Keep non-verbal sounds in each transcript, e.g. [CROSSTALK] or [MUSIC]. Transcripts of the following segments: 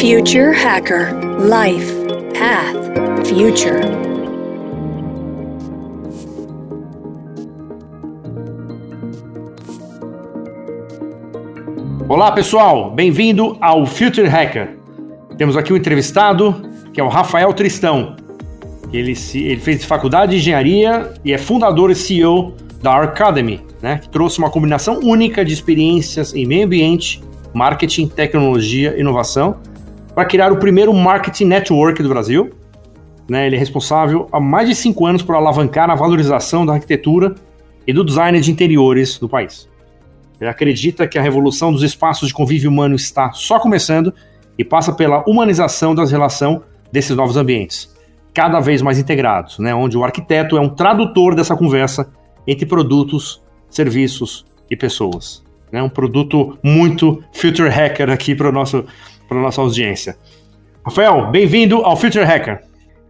Future Hacker Life Path Future. Olá pessoal, bem-vindo ao Future Hacker. Temos aqui um entrevistado que é o Rafael Tristão. Ele, se, ele fez faculdade de engenharia e é fundador e CEO da Arcademy, né, que trouxe uma combinação única de experiências em meio ambiente, marketing, tecnologia inovação para criar o primeiro marketing network do Brasil. Né, ele é responsável há mais de cinco anos por alavancar a valorização da arquitetura e do design de interiores do país. Ele acredita que a revolução dos espaços de convívio humano está só começando e passa pela humanização das relações desses novos ambientes, cada vez mais integrados, né, onde o arquiteto é um tradutor dessa conversa entre produtos, serviços e pessoas. É um produto muito Future Hacker aqui para a nossa audiência. Rafael, bem-vindo ao Future Hacker.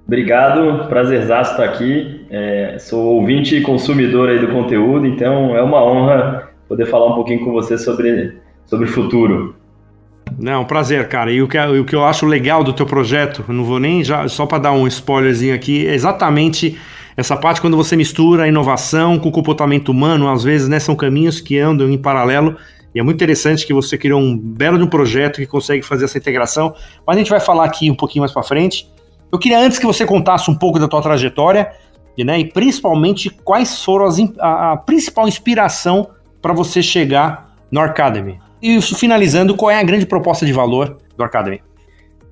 Obrigado, prazerzaço estar aqui. É, sou ouvinte e consumidor aí do conteúdo, então é uma honra poder falar um pouquinho com você sobre, sobre futuro. Não, prazer, cara. E o que, o que eu acho legal do teu projeto, não vou nem já, só para dar um spoilerzinho aqui, é exatamente essa parte quando você mistura a inovação com o comportamento humano, às vezes, né, são caminhos que andam em paralelo. E é muito interessante que você criou um belo de um projeto que consegue fazer essa integração. Mas a gente vai falar aqui um pouquinho mais para frente. Eu queria antes que você contasse um pouco da tua trajetória, né, e principalmente quais foram as, a, a principal inspiração para você chegar no Academy. E finalizando, qual é a grande proposta de valor do Academy?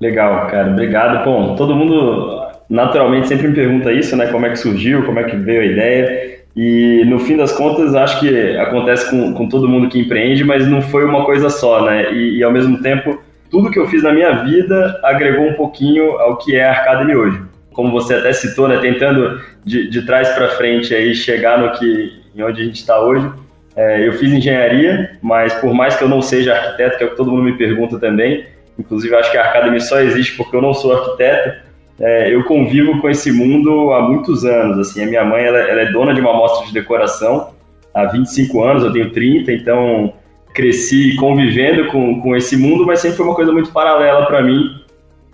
Legal, cara, obrigado. Bom, todo mundo naturalmente sempre me pergunta isso, né? Como é que surgiu, como é que veio a ideia. E no fim das contas, acho que acontece com, com todo mundo que empreende, mas não foi uma coisa só, né? E, e ao mesmo tempo, tudo que eu fiz na minha vida agregou um pouquinho ao que é a Academy hoje. Como você até citou, né? Tentando de, de trás para frente aí chegar no que, em onde a gente está hoje é, eu fiz engenharia, mas por mais que eu não seja arquiteto, que é o que todo mundo me pergunta também, inclusive acho que a Academy só existe porque eu não sou arquiteto, é, eu convivo com esse mundo há muitos anos. Assim, a minha mãe ela, ela é dona de uma amostra de decoração há 25 anos, eu tenho 30, então cresci convivendo com, com esse mundo, mas sempre foi uma coisa muito paralela para mim.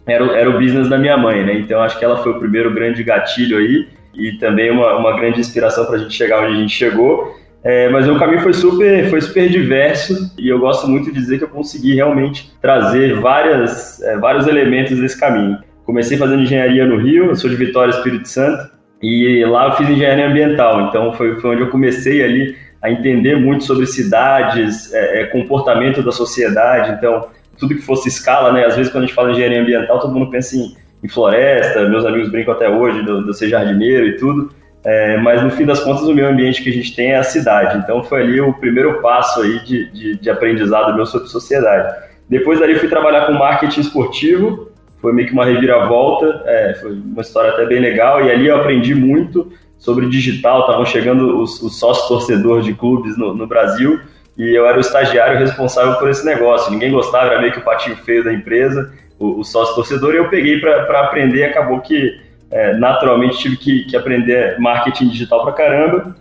Era, era o business da minha mãe, né? Então acho que ela foi o primeiro grande gatilho aí e também uma, uma grande inspiração para a gente chegar onde a gente chegou. É, mas o caminho foi super, foi super diverso e eu gosto muito de dizer que eu consegui realmente trazer várias, é, vários elementos desse caminho. Comecei fazendo engenharia no Rio, eu sou de Vitória, Espírito Santo, e lá eu fiz engenharia ambiental, então foi, foi onde eu comecei ali a entender muito sobre cidades, é, é comportamento da sociedade, então tudo que fosse escala, né? Às vezes quando a gente fala engenharia ambiental, todo mundo pensa em, em floresta, meus amigos brincam até hoje do, do ser jardineiro e tudo, é, mas no fim das contas o meio ambiente que a gente tem é a cidade. Então foi ali o primeiro passo aí de, de, de aprendizado meu sobre sociedade. Depois dali fui trabalhar com marketing esportivo, foi meio que uma reviravolta, é, foi uma história até bem legal, e ali eu aprendi muito sobre digital, estavam chegando os, os sócios torcedores de clubes no, no, Brasil, e eu era o estagiário responsável por esse negócio, ninguém gostava, era meio que o patinho feio da empresa, o, o sócio torcedor, e eu peguei para aprender, acabou que é, naturalmente tive que, que, aprender marketing digital pra caramba.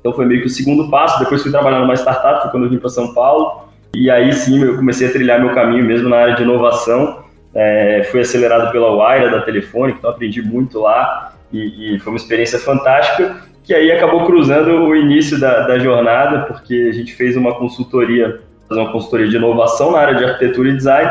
Então foi meio que o segundo passo. Depois fui trabalhar numa startup, foi quando eu vim para São Paulo. E aí sim eu comecei a trilhar meu caminho mesmo na área de inovação. É, fui acelerado pela Wire da Telefônica, então aprendi muito lá e, e, foi uma experiência fantástica. Que aí acabou cruzando o início da, da jornada, porque a gente fez uma consultoria, fazer uma consultoria de inovação na área de arquitetura e design.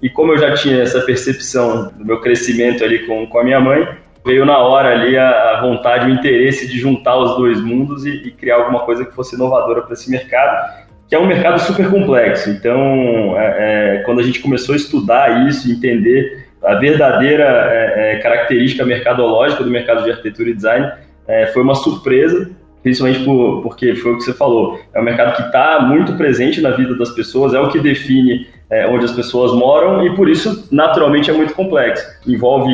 E como eu já tinha essa percepção do meu crescimento ali com, com a minha mãe, veio na hora ali a, a vontade, o interesse de juntar os dois mundos e, e criar alguma coisa que fosse inovadora para esse mercado, que é um mercado super complexo. Então, é, é, quando a gente começou a estudar isso, entender a verdadeira é, é característica mercadológica do mercado de arquitetura e design, é, foi uma surpresa, principalmente por, porque foi o que você falou, é um mercado que está muito presente na vida das pessoas, é o que define é, onde as pessoas moram e por isso naturalmente é muito complexo. Envolve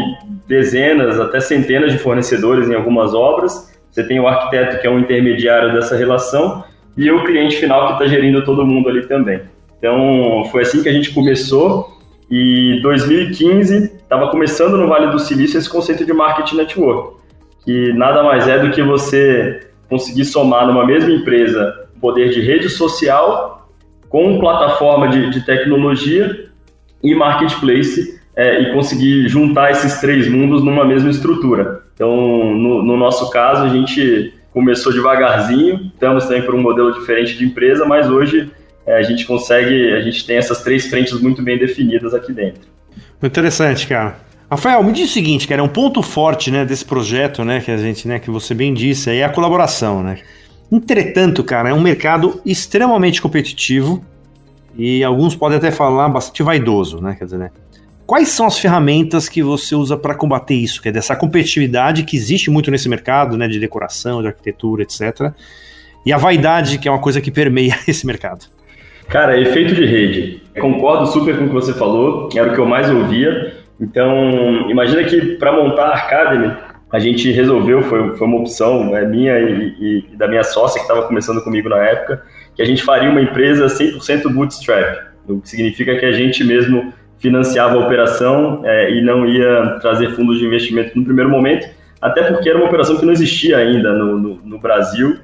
dezenas até centenas de fornecedores em algumas obras. Você tem o arquiteto que é um intermediário dessa relação e o cliente final que está gerindo todo mundo ali também. Então foi assim que a gente começou e 2015 estava começando no Vale do Silício esse conceito de marketing network, que nada mais é do que você conseguir somar numa mesma empresa poder de rede social com plataforma de, de tecnologia e marketplace é, e conseguir juntar esses três mundos numa mesma estrutura. Então, no, no nosso caso, a gente começou devagarzinho, estamos também por um modelo diferente de empresa, mas hoje é, a gente consegue, a gente tem essas três frentes muito bem definidas aqui dentro. Interessante, cara. Rafael, me diz o seguinte, cara, é um ponto forte, né, desse projeto, né, que a gente, né, que você bem disse, é a colaboração, né? Entretanto, cara, é um mercado extremamente competitivo e alguns podem até falar bastante vaidoso, né, quer dizer, né? Quais são as ferramentas que você usa para combater isso? Que é dessa competitividade que existe muito nesse mercado, né, de decoração, de arquitetura, etc. E a vaidade, que é uma coisa que permeia [LAUGHS] esse mercado. Cara, efeito de rede. Concordo super com o que você falou, era o que eu mais ouvia. Então, imagina que para montar a Academy, a gente resolveu, foi, foi uma opção é, minha e, e, da minha sócia que estava começando comigo na época, que a gente faria uma empresa 100% bootstrap, o que significa que a gente mesmo financiava a operação é, e não ia trazer fundos de investimento no primeiro momento, até porque era uma operação que não existia ainda no, no, no Brasil.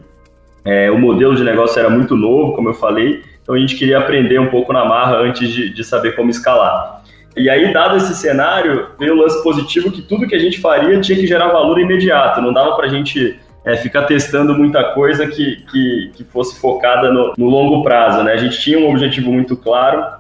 É, o modelo de negócio era muito novo, como eu falei, então a gente queria aprender um pouco na marra antes de, de saber como escalar. E aí, dado esse cenário, veio o lance positivo que tudo que a gente faria tinha que gerar valor imediato, não dava para a gente é, ficar testando muita coisa que, que, que fosse focada no, no longo prazo. Né? A gente tinha um objetivo muito claro,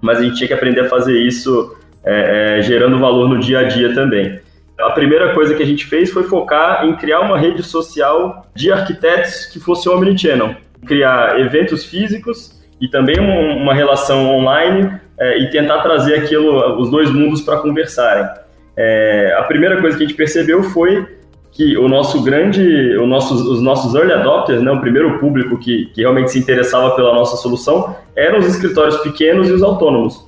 mas a gente tinha que aprender a fazer isso é, é, gerando valor no dia a dia também. A primeira coisa que a gente fez foi focar em criar uma rede social de arquitetos que fosse omnichannel, criar eventos físicos e também um, uma relação online é, e tentar trazer aquilo, os dois mundos para conversarem. É, a primeira coisa que a gente percebeu foi que o nosso grande, o os nossos early adopters, né, o primeiro público que, que realmente se interessava pela nossa solução, eram os escritórios pequenos e os autônomos.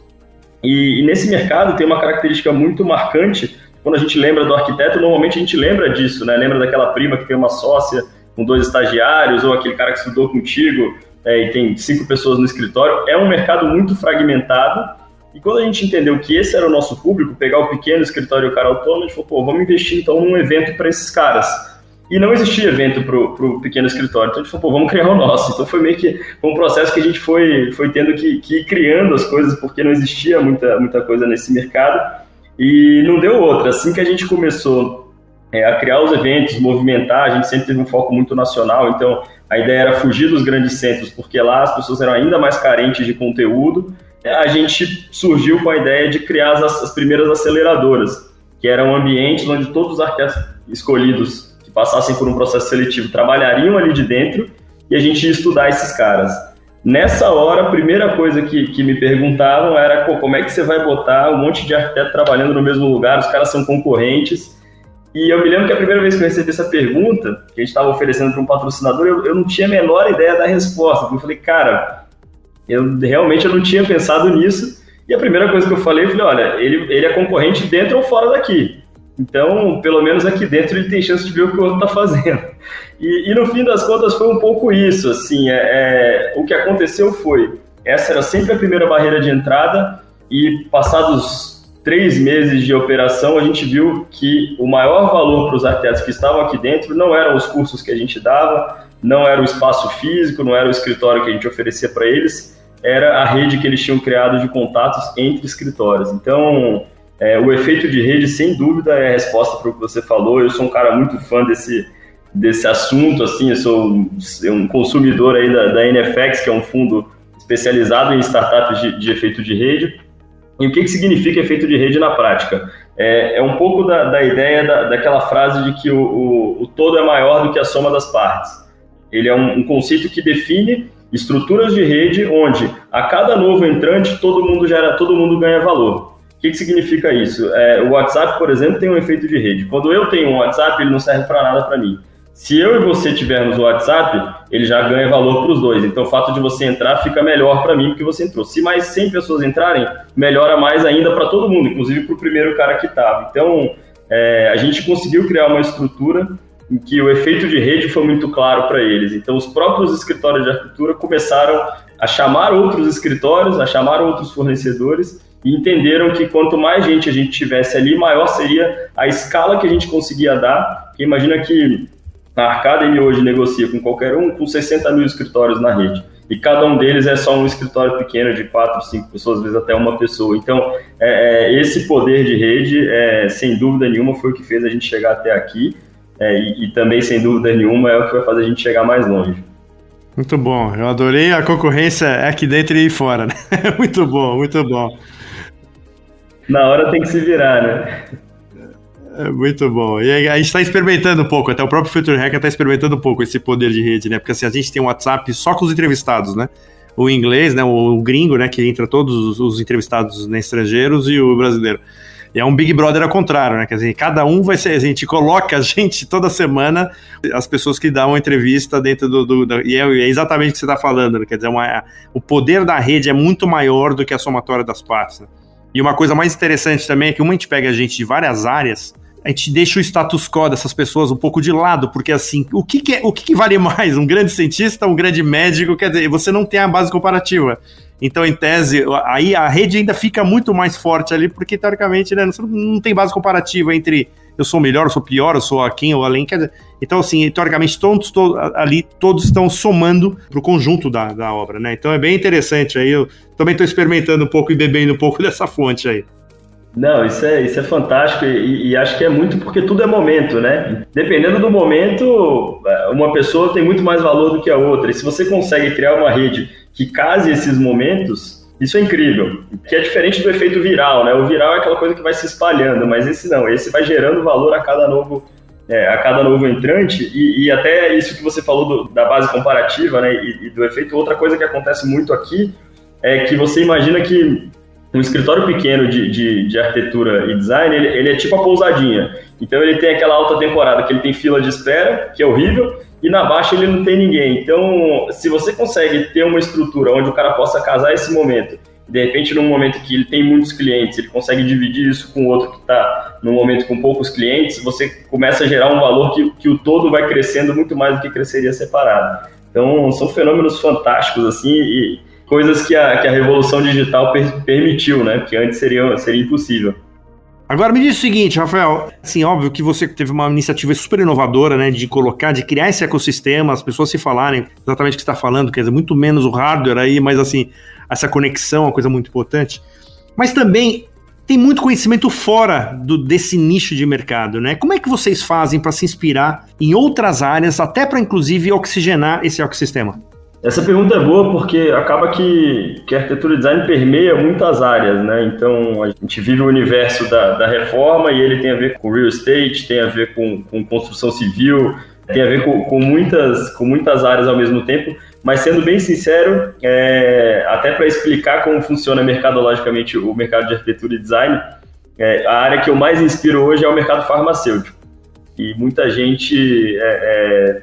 E, e, nesse mercado tem uma característica muito marcante. Quando a gente lembra do arquiteto, normalmente a gente lembra disso, né? Lembra daquela prima que tem uma sócia com dois estagiários, ou aquele cara que estudou contigo é, e tem cinco pessoas no escritório. É um mercado muito fragmentado e quando a gente entendeu que esse era o nosso público, pegar o pequeno escritório e o cara autônomo, a gente falou, pô, vamos investir então num evento para esses caras. E não existia evento para o pequeno escritório, então a gente falou, pô, vamos criar o nosso. Então foi meio que um processo que a gente foi, foi tendo que, que ir criando as coisas, porque não existia muita, muita coisa nesse mercado. E não deu outra. Assim que a gente começou é, a criar os eventos, movimentar, a gente sempre teve um foco muito nacional, então a ideia era fugir dos grandes centros, porque lá as pessoas eram ainda mais carentes de conteúdo a gente surgiu com a ideia de criar as, as primeiras aceleradoras, que eram ambientes onde todos os arquitetos escolhidos que passassem por um processo seletivo trabalhariam ali de dentro e a gente ia estudar esses caras. Nessa hora, a primeira coisa que, que me perguntavam era como é que você vai botar um monte de arquiteto trabalhando no mesmo lugar, os caras são concorrentes. E eu me lembro que a primeira vez que eu recebi essa pergunta, que a gente estava oferecendo para um patrocinador, eu, eu, não tinha a menor ideia da resposta. Eu falei, cara, eu realmente eu não tinha pensado nisso. E a primeira coisa que eu falei, eu falei, olha, ele, ele é concorrente dentro ou fora daqui. Então, pelo menos aqui dentro ele tem chance de ver o que o outro está fazendo. [LAUGHS] E, e, no fim das contas foi um pouco isso, assim, é, é, o que aconteceu foi, essa era sempre a primeira barreira de entrada e passados três meses de operação, a gente viu que o maior valor para os arquitetos que estavam aqui dentro não eram os cursos que a gente dava, não era o espaço físico, não era o escritório que a gente oferecia para eles, era a rede que eles tinham criado de contatos entre escritórios. Então, é, o efeito de rede, sem dúvida, é a resposta para o que você falou. Eu sou um cara muito fã desse, desse assunto, assim, eu sou um, um consumidor aí da, da, NFX, que é um fundo especializado em startups de, de efeito de rede. E o que, que significa efeito de rede na prática? É, é um pouco da, da ideia da, daquela frase de que o, o, o, todo é maior do que a soma das partes. Ele é um, um conceito que define estruturas de rede onde a cada novo entrante todo mundo gera, todo mundo ganha valor. O que, que significa isso? É, o WhatsApp, por exemplo, tem um efeito de rede. Quando eu tenho um WhatsApp, ele não serve para nada para mim. Se eu e você tivermos o WhatsApp, ele já ganha valor para os dois. Então, o fato de você entrar fica melhor para mim porque você entrou. Se mais 100 pessoas entrarem, melhora mais ainda para todo mundo, inclusive para o primeiro cara que estava. Então, é, a gente conseguiu criar uma estrutura em que o efeito de rede foi muito claro para eles. Então, os próprios escritórios de arquitetura começaram a chamar outros escritórios, a chamar outros fornecedores e entenderam que quanto mais gente a gente tivesse ali, maior seria a escala que a gente conseguia dar. imagina que a Arcademy hoje negocia com qualquer um com 60 mil escritórios na rede. e cada um deles é só um escritório pequeno de quatro, cinco pessoas, às vezes até uma pessoa. Então, é, é, esse poder de rede, é, sem dúvida nenhuma, foi o que fez a gente chegar até aqui é, e, e também, sem dúvida nenhuma, é o que vai fazer a gente chegar mais longe. Muito bom, eu adorei a concorrência aqui dentro e fora, né? [LAUGHS] muito bom, muito bom. Na hora tem que se virar, né? É muito bom. E a gente está experimentando um pouco, até o próprio Future Hacker está experimentando um pouco esse poder de rede, né? Porque assim, a gente tem um WhatsApp só com os entrevistados, né? O inglês, né? O, gringo, né? Que entra todos os, os entrevistados né, estrangeiros e o brasileiro. É um Big Brother ao contrário, né? Quer dizer, cada um vai ser. A gente coloca a gente toda semana, as pessoas que dão uma entrevista dentro do. do, do e é, é, exatamente o que você está falando, né? Quer dizer, uma, o poder da rede é muito maior do que a somatória das partes. Né? E uma coisa mais interessante também é que uma a gente pega a gente de várias áreas a gente deixa o status quo dessas pessoas um pouco de lado, porque assim, o que, que é, o que, que, vale [LAUGHS] mais? Um grande cientista, um grande médico? Quer dizer, você não tem a base comparativa. Então, em tese, aí a rede ainda fica muito mais forte ali, porque teoricamente né, não tem base comparativa entre eu sou melhor, eu sou pior, eu sou aqui ou além. Quer dizer, então, assim, teoricamente, todos, todos ali todos estão somando para o conjunto da, da obra, né? Então é bem interessante. Aí eu também estou experimentando um pouco e bebendo um pouco [LAUGHS] dessa fonte aí. Não, isso é, isso é fantástico e, e, acho que é muito porque tudo é momento, né? Dependendo do momento, uma pessoa tem muito mais valor do que a outra. E se você consegue criar uma rede que case esses momentos, isso é incrível. Que é diferente do efeito viral, né? O viral é aquela coisa que vai se espalhando, mas esse não, esse vai gerando valor a cada novo, é, a cada novo entrante e, e, até isso que você falou do, da base comparativa, né? E, e do efeito. Outra coisa que acontece muito aqui é que você imagina que um escritório pequeno de, de, de arquitetura e design, ele, ele, é tipo a pousadinha. Então ele tem aquela alta temporada que ele tem fila de espera, que é horrível, e na baixa ele não tem ninguém. Então, se você consegue ter uma estrutura onde o cara possa casar esse momento, de repente num momento que ele tem muitos clientes, ele consegue dividir isso com outro que está num momento com poucos clientes, você começa a gerar um valor que, que o todo vai crescendo muito mais do que cresceria separado. Então, são fenômenos fantásticos, assim, e coisas que a, que a revolução digital per, permitiu, né? Que antes seria, seria impossível. Agora me diz o seguinte, Rafael, assim, óbvio que você teve uma iniciativa super inovadora, né, de colocar, de criar esse ecossistema, as pessoas se falarem exatamente o que está falando, quer dizer, muito menos o hardware aí, mas assim, essa conexão é uma coisa muito importante. Mas também tem muito conhecimento fora do, desse nicho de mercado, né? Como é que vocês fazem para se inspirar em outras áreas, até para inclusive oxigenar esse ecossistema? Essa pergunta é boa porque acaba que, que a arquitetura design permeia muitas áreas, né? Então a gente vive o universo da, da reforma e ele tem a ver com real estate, tem a ver com, com construção civil, tem a ver com, com, muitas, com muitas áreas ao mesmo tempo. Mas sendo bem sincero, é, até para explicar como funciona mercadologicamente o mercado de arquitetura e design, é, a área que eu mais inspiro hoje é o mercado farmacêutico. E muita gente é, é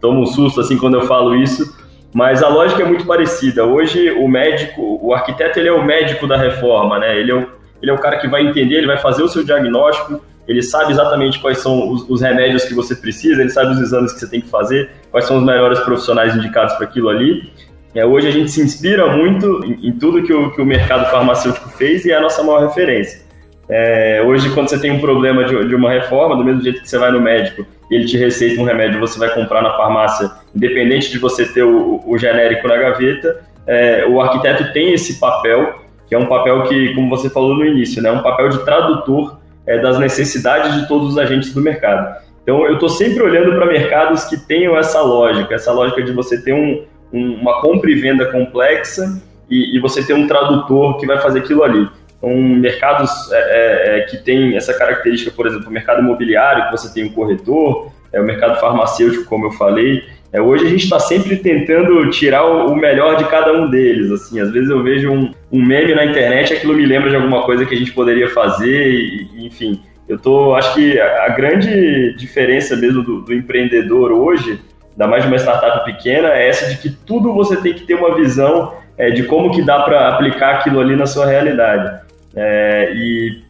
toma um susto assim quando eu falo isso, mas a lógica é muito parecida. Hoje, o médico, o arquiteto, ele é o médico da reforma, né? Ele é o, ele é o cara que vai entender, ele vai fazer o seu diagnóstico, ele sabe exatamente quais são os, os remédios que você precisa, ele sabe os exames que você tem que fazer, quais são os melhores profissionais indicados para aquilo ali. É, hoje a gente se inspira muito em, em tudo que o, que o mercado farmacêutico fez e é a nossa maior referência. É, hoje, quando você tem um problema de, de, uma reforma, do mesmo jeito que você vai no médico e ele te receita um remédio, você vai comprar na farmácia, independente de você ter o, o genérico na gaveta, é, o arquiteto tem esse papel, que é um papel que, como você falou no início, né, é um papel de tradutor é, das necessidades de todos os agentes do mercado. Então, eu estou sempre olhando para mercados que tenham essa lógica, essa lógica de você ter um, um, uma compra e venda complexa e, e você ter um tradutor que vai fazer aquilo ali. Então, mercados é, é, é, que tem essa característica, por exemplo, o mercado imobiliário, que você tem um corretor, é o mercado farmacêutico, como eu falei. É, hoje a gente está sempre tentando tirar o, o, melhor de cada um deles. Assim, às vezes eu vejo um, um, meme na internet, aquilo me lembra de alguma coisa que a gente poderia fazer, e, enfim. Eu tô, acho que a, a grande diferença mesmo do, do empreendedor hoje, ainda mais de uma startup pequena, é essa de que tudo você tem que ter uma visão é, de como que dá para aplicar aquilo ali na sua realidade. É, e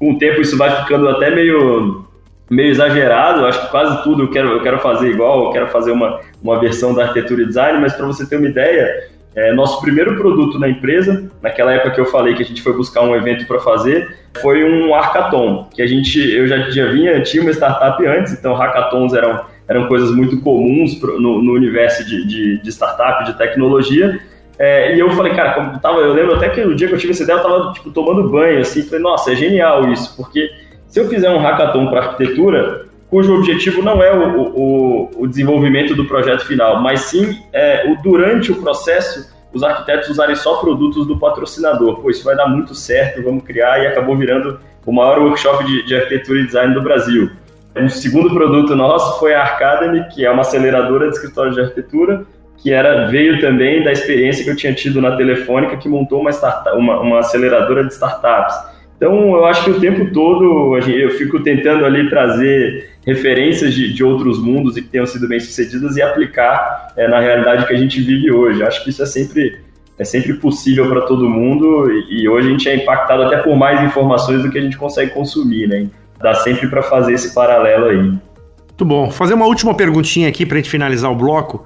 com o tempo isso vai ficando até meio, meio exagerado. Acho que quase tudo eu quero, eu quero fazer igual, eu quero fazer uma, uma versão da arquitetura e design, mas para você ter uma ideia, é, nosso primeiro produto na empresa, naquela época que eu falei que a gente foi buscar um evento para fazer, foi um hackathon, que a gente, eu já, já vinha, tinha uma startup antes, então hackathons eram, eram coisas muito comuns no, no, universo de, de, de, startup, de tecnologia. É, e eu falei, cara, como tava, eu lembro até que o dia que eu tive essa ideia, eu tava tipo, tomando banho, assim, falei, nossa, é genial isso, porque se eu fizer um hackathon para arquitetura, cujo objetivo não é o, o, o, desenvolvimento do projeto final, mas sim é, o, durante o processo os arquitetos usarem só produtos do patrocinador. Pô, isso vai dar muito certo, vamos criar, e acabou virando o maior workshop de, de arquitetura e design do Brasil. Um segundo produto nosso foi a Arcademy, que é uma aceleradora de escritório de arquitetura, que era veio também da experiência que eu tinha tido na Telefônica, que montou uma, startup, uma, uma aceleradora de startups. Então, eu acho que o tempo todo eu fico tentando ali trazer referências de, de outros mundos e que tenham sido bem sucedidas e aplicar é, na realidade que a gente vive hoje. Acho que isso é sempre é sempre possível para todo mundo e, e, hoje a gente é impactado até por mais informações do que a gente consegue consumir, né? Dá sempre para fazer esse paralelo aí. Muito bom. Fazer uma última perguntinha aqui para a gente finalizar o bloco.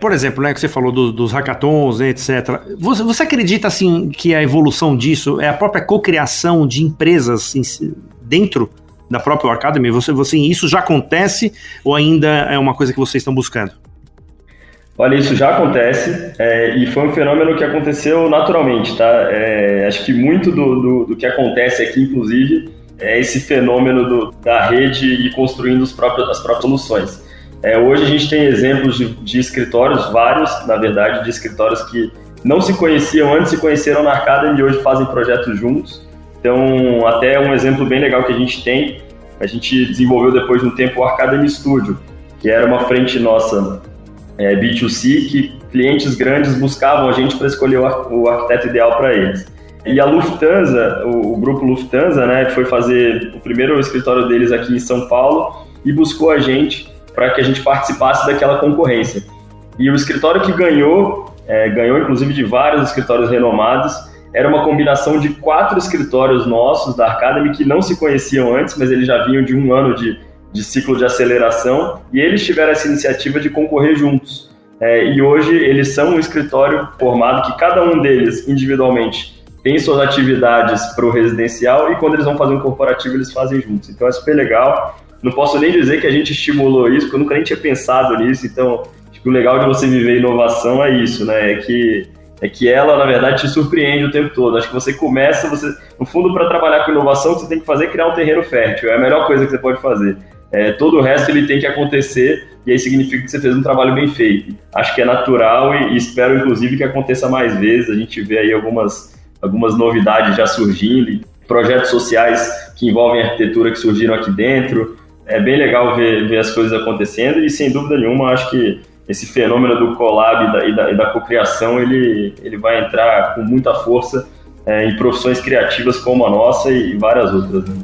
Por exemplo, né, que você falou do, dos hackathons, né, etc. Você, você, acredita assim que a evolução disso é a própria cocriação de empresas em, dentro da própria Academy? Você, você, isso já acontece ou ainda é uma coisa que vocês estão buscando? Olha, isso já acontece é, e foi um fenômeno que aconteceu naturalmente, tá? É, acho que muito do, do, do, que acontece aqui, inclusive, é esse fenômeno do, da rede e construindo próprios, as próprias soluções. É, hoje a gente tem exemplos de, de, escritórios, vários, na verdade, de escritórios que não se conheciam antes, se conheceram na Academy e hoje fazem projetos juntos. Então, até um exemplo bem legal que a gente tem, a gente desenvolveu depois de um tempo o Academy Studio, que era uma frente nossa é, B2C que clientes grandes buscavam a gente para escolher o, arquiteto ideal para eles. E a Lufthansa, o, o, grupo Lufthansa, né, foi fazer o primeiro escritório deles aqui em São Paulo e buscou a gente para que a gente participasse daquela concorrência. E o escritório que ganhou, é, ganhou inclusive de vários escritórios renomados, era uma combinação de quatro escritórios nossos da Academy que não se conheciam antes, mas eles já vinham de um ano de, de ciclo de aceleração e eles tiveram essa iniciativa de concorrer juntos. É, e hoje eles são um escritório formado que cada um deles individualmente tem suas atividades para o residencial e quando eles vão fazer um corporativo eles fazem juntos. Então é super legal. Não posso nem dizer que a gente estimulou isso, porque eu nunca nem tinha pensado nisso. Então, acho que o legal de você viver inovação é isso, né? É que é que ela, na verdade, te surpreende o tempo todo. Acho que você começa, você, no fundo, para trabalhar com inovação, o que você tem que fazer é criar um terreno fértil. É a melhor coisa que você pode fazer. É, todo o resto ele tem que acontecer e aí significa que você fez um trabalho bem feito. Acho que é natural e, e espero, inclusive, que aconteça mais vezes. A gente vê aí algumas, algumas novidades já surgindo, projetos sociais que envolvem arquitetura que surgiram aqui dentro. É bem legal ver, ver as coisas acontecendo e, sem dúvida nenhuma, acho que esse fenômeno do collab e da, e da, e da cocriação ele, ele vai entrar com muita força é, em profissões criativas como a nossa e, várias outras. Né?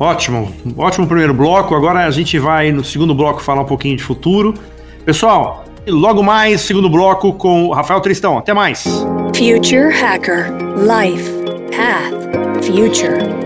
Ótimo, ótimo primeiro bloco. Agora a gente vai no segundo bloco falar um pouquinho de futuro. Pessoal, logo mais, segundo bloco com o Rafael Tristão. Até mais. Future Hacker Life Path Future.